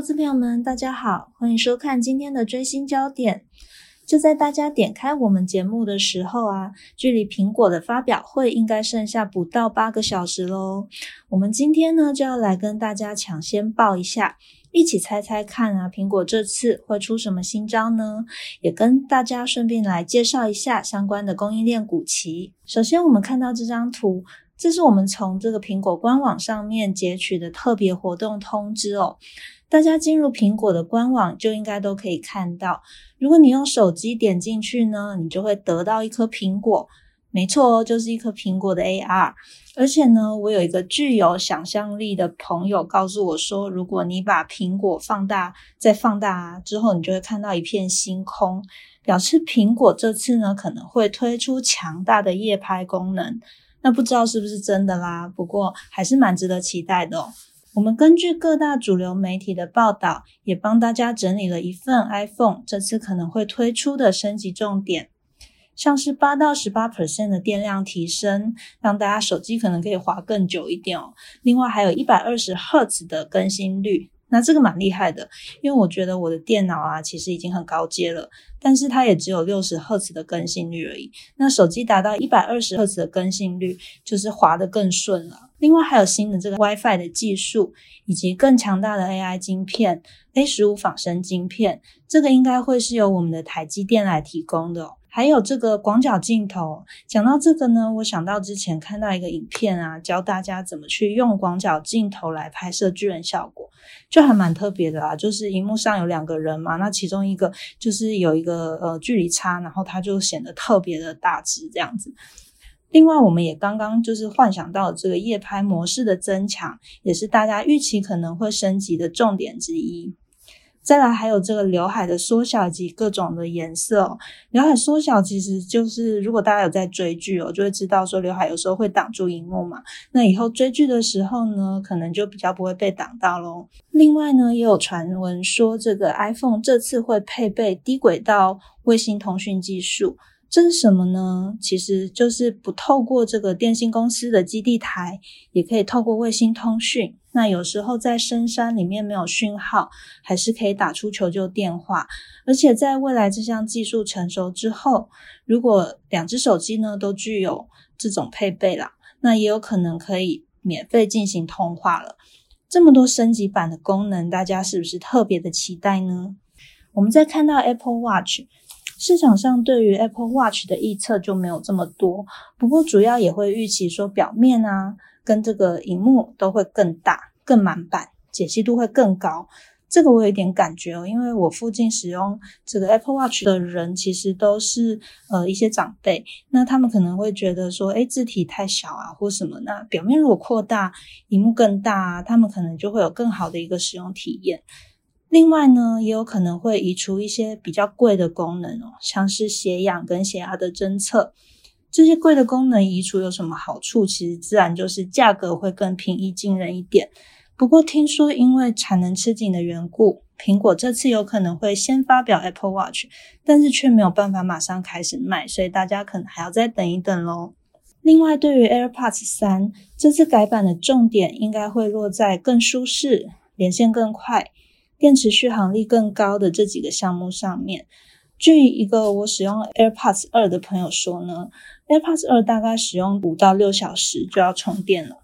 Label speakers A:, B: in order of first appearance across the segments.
A: 投资朋友们，大家好，欢迎收看今天的追星焦点。就在大家点开我们节目的时候啊，距离苹果的发表会应该剩下不到八个小时喽。我们今天呢就要来跟大家抢先报一下，一起猜猜看啊，苹果这次会出什么新招呢？也跟大家顺便来介绍一下相关的供应链股旗。首先，我们看到这张图。这是我们从这个苹果官网上面截取的特别活动通知哦。大家进入苹果的官网就应该都可以看到。如果你用手机点进去呢，你就会得到一颗苹果。没错哦，就是一颗苹果的 AR。而且呢，我有一个具有想象力的朋友告诉我说，如果你把苹果放大再放大之后，你就会看到一片星空，表示苹果这次呢可能会推出强大的夜拍功能。那不知道是不是真的啦，不过还是蛮值得期待的哦。我们根据各大主流媒体的报道，也帮大家整理了一份 iPhone 这次可能会推出的升级重点，像是八到十八 percent 的电量提升，让大家手机可能可以滑更久一点哦。另外还有一百二十赫兹的更新率。那这个蛮厉害的，因为我觉得我的电脑啊，其实已经很高阶了，但是它也只有六十赫兹的更新率而已。那手机达到一百二十赫兹的更新率，就是滑得更顺了。另外还有新的这个 WiFi 的技术，以及更强大的 AI 晶片，A 十五仿生晶片，这个应该会是由我们的台积电来提供的。还有这个广角镜头，讲到这个呢，我想到之前看到一个影片啊，教大家怎么去用广角镜头来拍摄巨人效果，就还蛮特别的啦。就是荧幕上有两个人嘛，那其中一个就是有一个呃距离差，然后它就显得特别的大只这样子。另外，我们也刚刚就是幻想到这个夜拍模式的增强，也是大家预期可能会升级的重点之一。再来还有这个刘海的缩小以及各种的颜色哦。刘海缩小其实就是如果大家有在追剧哦，就会知道说刘海有时候会挡住荧幕嘛。那以后追剧的时候呢，可能就比较不会被挡到喽。另外呢，也有传闻说这个 iPhone 这次会配备低轨道卫星通讯技术。这是什么呢？其实就是不透过这个电信公司的基地台，也可以透过卫星通讯。那有时候在深山里面没有讯号，还是可以打出求救电话。而且在未来这项技术成熟之后，如果两只手机呢都具有这种配备啦，那也有可能可以免费进行通话了。这么多升级版的功能，大家是不是特别的期待呢？我们再看到 Apple Watch。市场上对于 Apple Watch 的预测就没有这么多，不过主要也会预期说表面啊跟这个荧幕都会更大、更满版，解析度会更高。这个我有一点感觉哦，因为我附近使用这个 Apple Watch 的人其实都是呃一些长辈，那他们可能会觉得说，哎，字体太小啊或什么，那表面如果扩大，荧幕更大，他们可能就会有更好的一个使用体验。另外呢，也有可能会移除一些比较贵的功能哦，像是血氧跟血压的侦测。这些贵的功能移除有什么好处？其实自然就是价格会更平易近人一点。不过听说因为产能吃紧的缘故，苹果这次有可能会先发表 Apple Watch，但是却没有办法马上开始卖，所以大家可能还要再等一等喽。另外，对于 AirPods 三这次改版的重点，应该会落在更舒适、连线更快。电池续航力更高的这几个项目上面，据一个我使用 AirPods 二的朋友说呢，AirPods 二大概使用五到六小时就要充电了。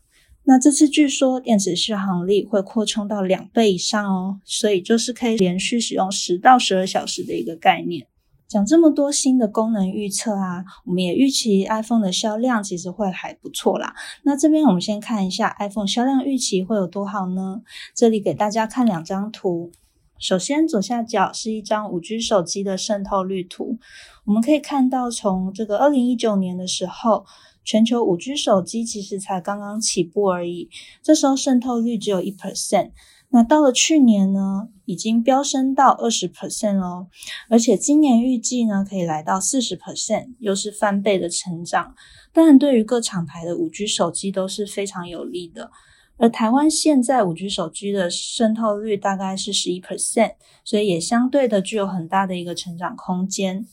A: 那这次据说电池续航力会扩充到两倍以上哦，所以就是可以连续使用十到十二小时的一个概念。讲这么多新的功能预测啊，我们也预期 iPhone 的销量其实会还不错啦。那这边我们先看一下 iPhone 销量预期会有多好呢？这里给大家看两张图。首先左下角是一张五 G 手机的渗透率图，我们可以看到从这个二零一九年的时候，全球五 G 手机其实才刚刚起步而已，这时候渗透率只有一 percent。那到了去年呢，已经飙升到二十 percent 哦，而且今年预计呢可以来到四十 percent，又是翻倍的成长。当然，对于各厂牌的五 G 手机都是非常有利的。而台湾现在五 G 手机的渗透率大概是十一 percent，所以也相对的具有很大的一个成长空间。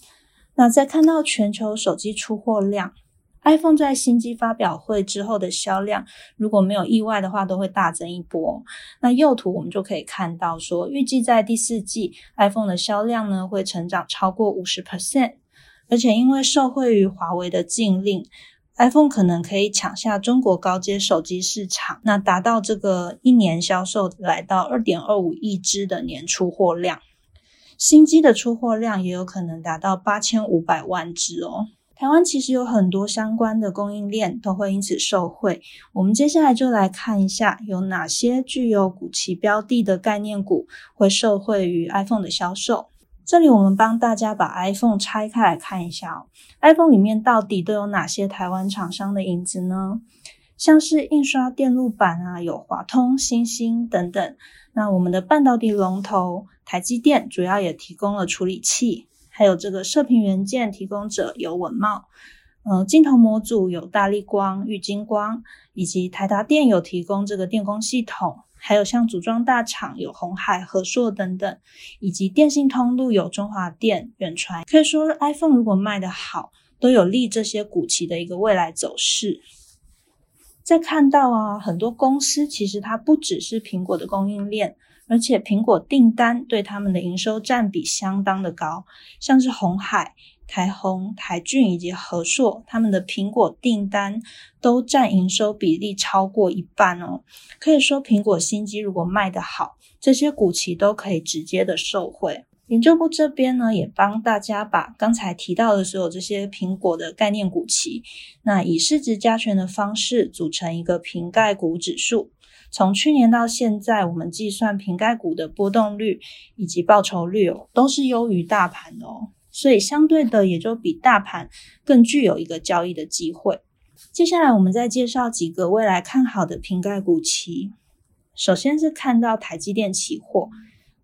A: 那再看到全球手机出货量 iPhone 在新机发表会之后的销量，如果没有意外的话，都会大增一波。那右图我们就可以看到，说预计在第四季 iPhone 的销量呢会成长超过五十 percent，而且因为受惠于华为的禁令，iPhone 可能可以抢下中国高阶手机市场，那达到这个一年销售来到二点二五亿只的年出货量，新机的出货量也有可能达到八千五百万只哦。台湾其实有很多相关的供应链都会因此受惠。我们接下来就来看一下有哪些具有股期标的的概念股会受惠于 iPhone 的销售。这里我们帮大家把 iPhone 拆开来看一下哦。iPhone 里面到底都有哪些台湾厂商的影子呢？像是印刷电路板啊，有华通、新星等等。那我们的半导体龙头台积电主要也提供了处理器。还有这个射频元件提供者有稳茂，呃，镜头模组有大力光、玉金光，以及台达电有提供这个电工系统，还有像组装大厂有红海、和硕等等，以及电信通路有中华电、远传。可以说，iPhone 如果卖得好，都有利这些股期的一个未来走势。再看到啊，很多公司其实它不只是苹果的供应链。而且苹果订单对他们的营收占比相当的高，像是红海、台宏、台骏以及和硕，他们的苹果订单都占营收比例超过一半哦。可以说，苹果新机如果卖得好，这些股期都可以直接的受惠。研究部这边呢，也帮大家把刚才提到的所有这些苹果的概念股旗，那以市值加权的方式组成一个瓶盖股指数。从去年到现在，我们计算瓶盖股的波动率以及报酬率哦，都是优于大盘的哦，所以相对的也就比大盘更具有一个交易的机会。接下来我们再介绍几个未来看好的瓶盖股期。首先是看到台积电期货，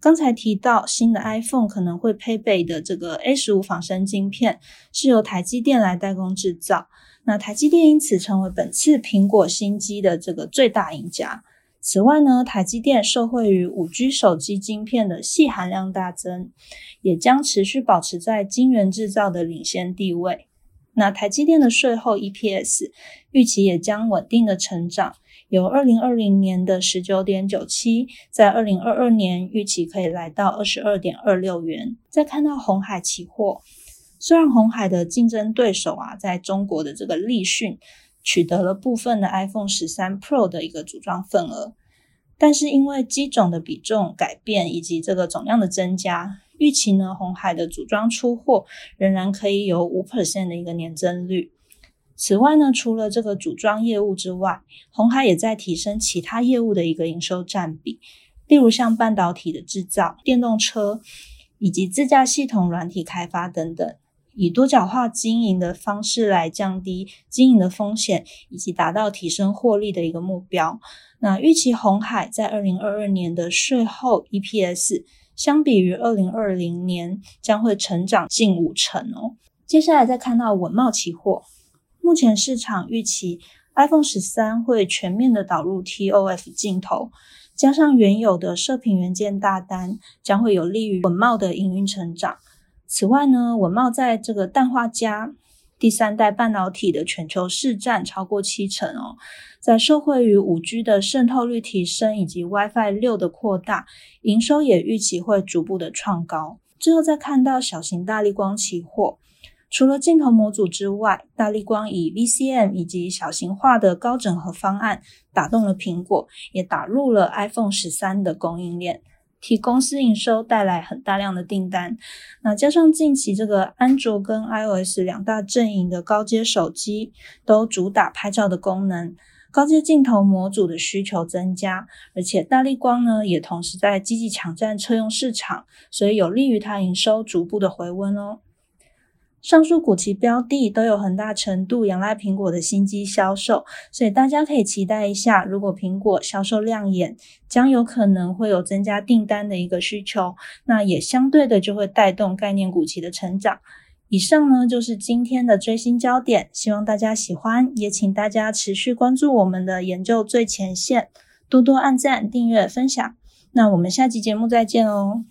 A: 刚才提到新的 iPhone 可能会配备的这个 A 十五仿生晶片是由台积电来代工制造，那台积电因此成为本次苹果新机的这个最大赢家。此外呢，台积电受惠于五 G 手机晶片的细含量大增，也将持续保持在晶圆制造的领先地位。那台积电的税后 EPS 预期也将稳定的成长，由二零二零年的十九点九七，在二零二二年预期可以来到二十二点二六元。再看到红海期货，虽然红海的竞争对手啊，在中国的这个立讯。取得了部分的 iPhone 十三 Pro 的一个组装份额，但是因为机种的比重改变以及这个总量的增加，预期呢红海的组装出货仍然可以有五 percent 的一个年增率。此外呢，除了这个组装业务之外，红海也在提升其他业务的一个营收占比，例如像半导体的制造、电动车以及自驾系统软体开发等等。以多角化经营的方式来降低经营的风险，以及达到提升获利的一个目标。那预期红海在二零二二年的税后 EPS，相比于二零二零年将会成长近五成哦。接下来再看到稳茂期货，目前市场预期 iPhone 十三会全面的导入 TOF 镜头，加上原有的射频元件大单，将会有利于稳茂的营运成长。此外呢，文茂在这个氮化镓第三代半导体的全球市占超过七成哦。在社会与五 G 的渗透率提升以及 WiFi 六的扩大，营收也预期会逐步的创高。最后再看到小型大力光期货，除了镜头模组之外，大力光以 VCM 以及小型化的高整合方案打动了苹果，也打入了 iPhone 十三的供应链。替公司营收带来很大量的订单，那加上近期这个安卓跟 iOS 两大阵营的高阶手机都主打拍照的功能，高阶镜头模组的需求增加，而且大力光呢也同时在积极抢占车用市场，所以有利于它营收逐步的回温哦。上述股期标的都有很大程度仰赖苹果的新机销售，所以大家可以期待一下，如果苹果销售亮眼，将有可能会有增加订单的一个需求，那也相对的就会带动概念股期的成长。以上呢就是今天的追星焦点，希望大家喜欢，也请大家持续关注我们的研究最前线，多多按赞、订阅、分享。那我们下期节目再见哦。